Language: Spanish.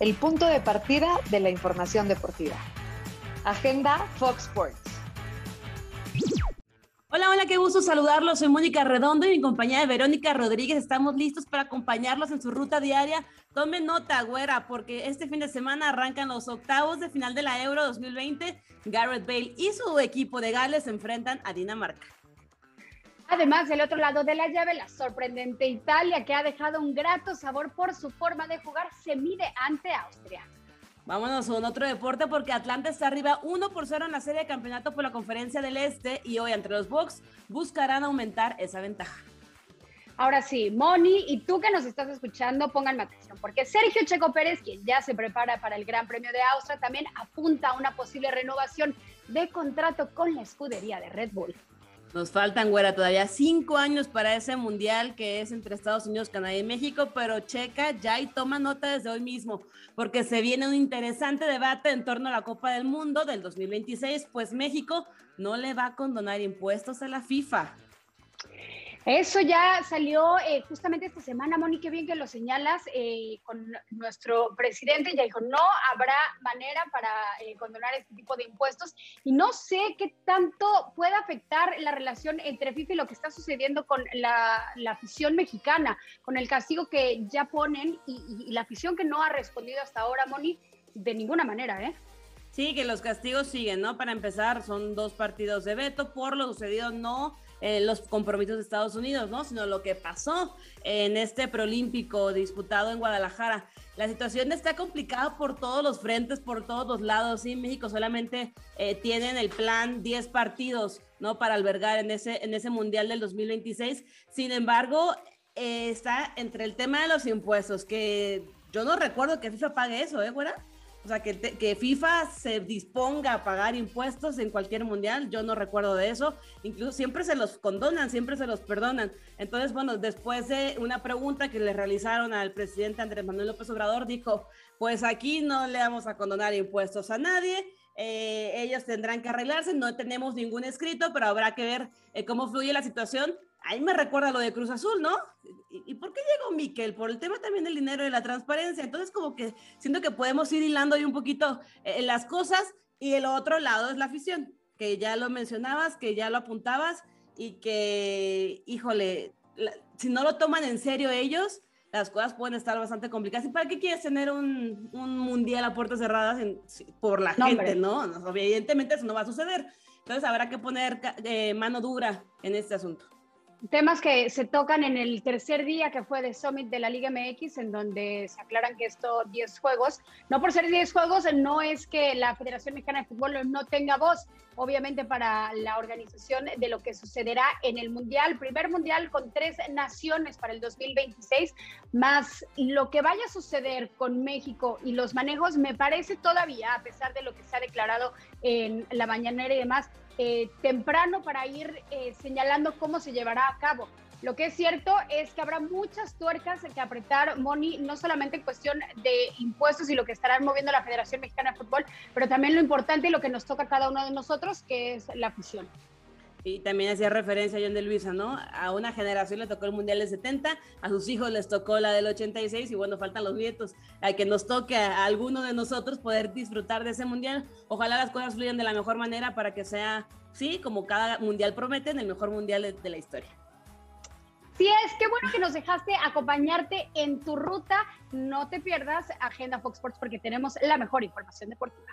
el punto de partida de la información deportiva. Agenda Fox Sports. Hola, hola, qué gusto saludarlos. Soy Mónica Redondo y en compañía de Verónica Rodríguez estamos listos para acompañarlos en su ruta diaria. Tomen nota, güera, porque este fin de semana arrancan los octavos de final de la Euro 2020. Garrett Bale y su equipo de Gales se enfrentan a Dinamarca. Además, del otro lado de la llave, la sorprendente Italia, que ha dejado un grato sabor por su forma de jugar, se mide ante Austria. Vámonos con otro deporte porque Atlanta está arriba 1 por 0 en la serie de campeonato por la Conferencia del Este y hoy entre los Bucks buscarán aumentar esa ventaja. Ahora sí, Moni, y tú que nos estás escuchando, pongan atención, porque Sergio Checo Pérez, quien ya se prepara para el Gran Premio de Austria, también apunta a una posible renovación de contrato con la escudería de Red Bull. Nos faltan, güera, todavía cinco años para ese mundial que es entre Estados Unidos, Canadá y México, pero checa ya y toma nota desde hoy mismo, porque se viene un interesante debate en torno a la Copa del Mundo del 2026, pues México no le va a condonar impuestos a la FIFA. Eso ya salió eh, justamente esta semana, Moni, qué bien que lo señalas, eh, con nuestro presidente ya dijo, no habrá manera para eh, condonar este tipo de impuestos y no sé qué tanto puede afectar la relación entre FIFA y lo que está sucediendo con la, afición mexicana, con el castigo que ya ponen y, y la afición que no ha respondido hasta ahora, Moni, de ninguna manera, ¿eh? Sí, que los castigos siguen, ¿no? Para empezar, son dos partidos de veto por lo sucedido, no los compromisos de Estados Unidos, ¿no? Sino lo que pasó en este preolímpico disputado en Guadalajara. La situación está complicada por todos los frentes, por todos los lados. Sí, México solamente eh, tienen el plan 10 partidos, ¿no? Para albergar en ese, en ese Mundial del 2026. Sin embargo, eh, está entre el tema de los impuestos, que yo no recuerdo que FIFA pague eso, ¿eh, güera? O sea, que, que, FIFA se disponga a pagar impuestos en cualquier mundial, yo no recuerdo de eso. Incluso siempre se los condonan, siempre se los perdonan. Entonces, bueno, después de una pregunta que le realizaron al presidente Andrés Manuel López Obrador, dijo, pues aquí no le vamos a condonar impuestos a nadie. Eh, ellos tendrán que arreglarse, no tenemos ningún escrito, pero habrá que ver eh, cómo fluye la situación ahí me recuerda lo de Cruz Azul, ¿no? ¿Y, por qué llegó Miquel? Por el tema también del dinero y la transparencia. Entonces, como que siento que podemos ir hilando ahí un poquito eh, las cosas y el otro lado es la afición, que ya lo mencionabas, que ya lo apuntabas y que, híjole, si no lo toman en serio ellos, las cosas pueden estar bastante complicadas. ¿Y para qué quieres tener un, mundial a puertas cerradas por la gente, no? Evidentemente eso no va a suceder. Entonces habrá que poner eh, mano dura en este asunto. Temas que se tocan en el tercer día que fue de Summit de la Liga MX, en donde se aclaran que estos 10 juegos, no por ser 10 juegos, no es que la Federación Mexicana de Fútbol no tenga voz, obviamente para la organización de lo que sucederá en el Mundial, primer Mundial con tres naciones para el 2026, más lo que vaya a suceder con México y los manejos, me parece todavía, a pesar de lo que se ha declarado en la mañanera y demás, eh, temprano para ir eh, señalando cómo se llevará a cabo. Lo que es cierto es que habrá muchas tuercas que apretar, Moni, no solamente en cuestión de impuestos y lo que estarán moviendo la Federación Mexicana de Fútbol, pero también lo importante y lo que nos toca a cada uno de nosotros, que es la fusión. Y también hacía referencia a John de Luisa, ¿no? A una generación le tocó el Mundial del 70, a sus hijos les tocó la del 86 y bueno, faltan los nietos. A que nos toque a alguno de nosotros poder disfrutar de ese Mundial. Ojalá las cosas fluyan de la mejor manera para que sea, sí, como cada Mundial promete, el mejor Mundial de, de la historia. Sí es, qué bueno que nos dejaste acompañarte en tu ruta. No te pierdas Agenda Fox Sports porque tenemos la mejor información deportiva.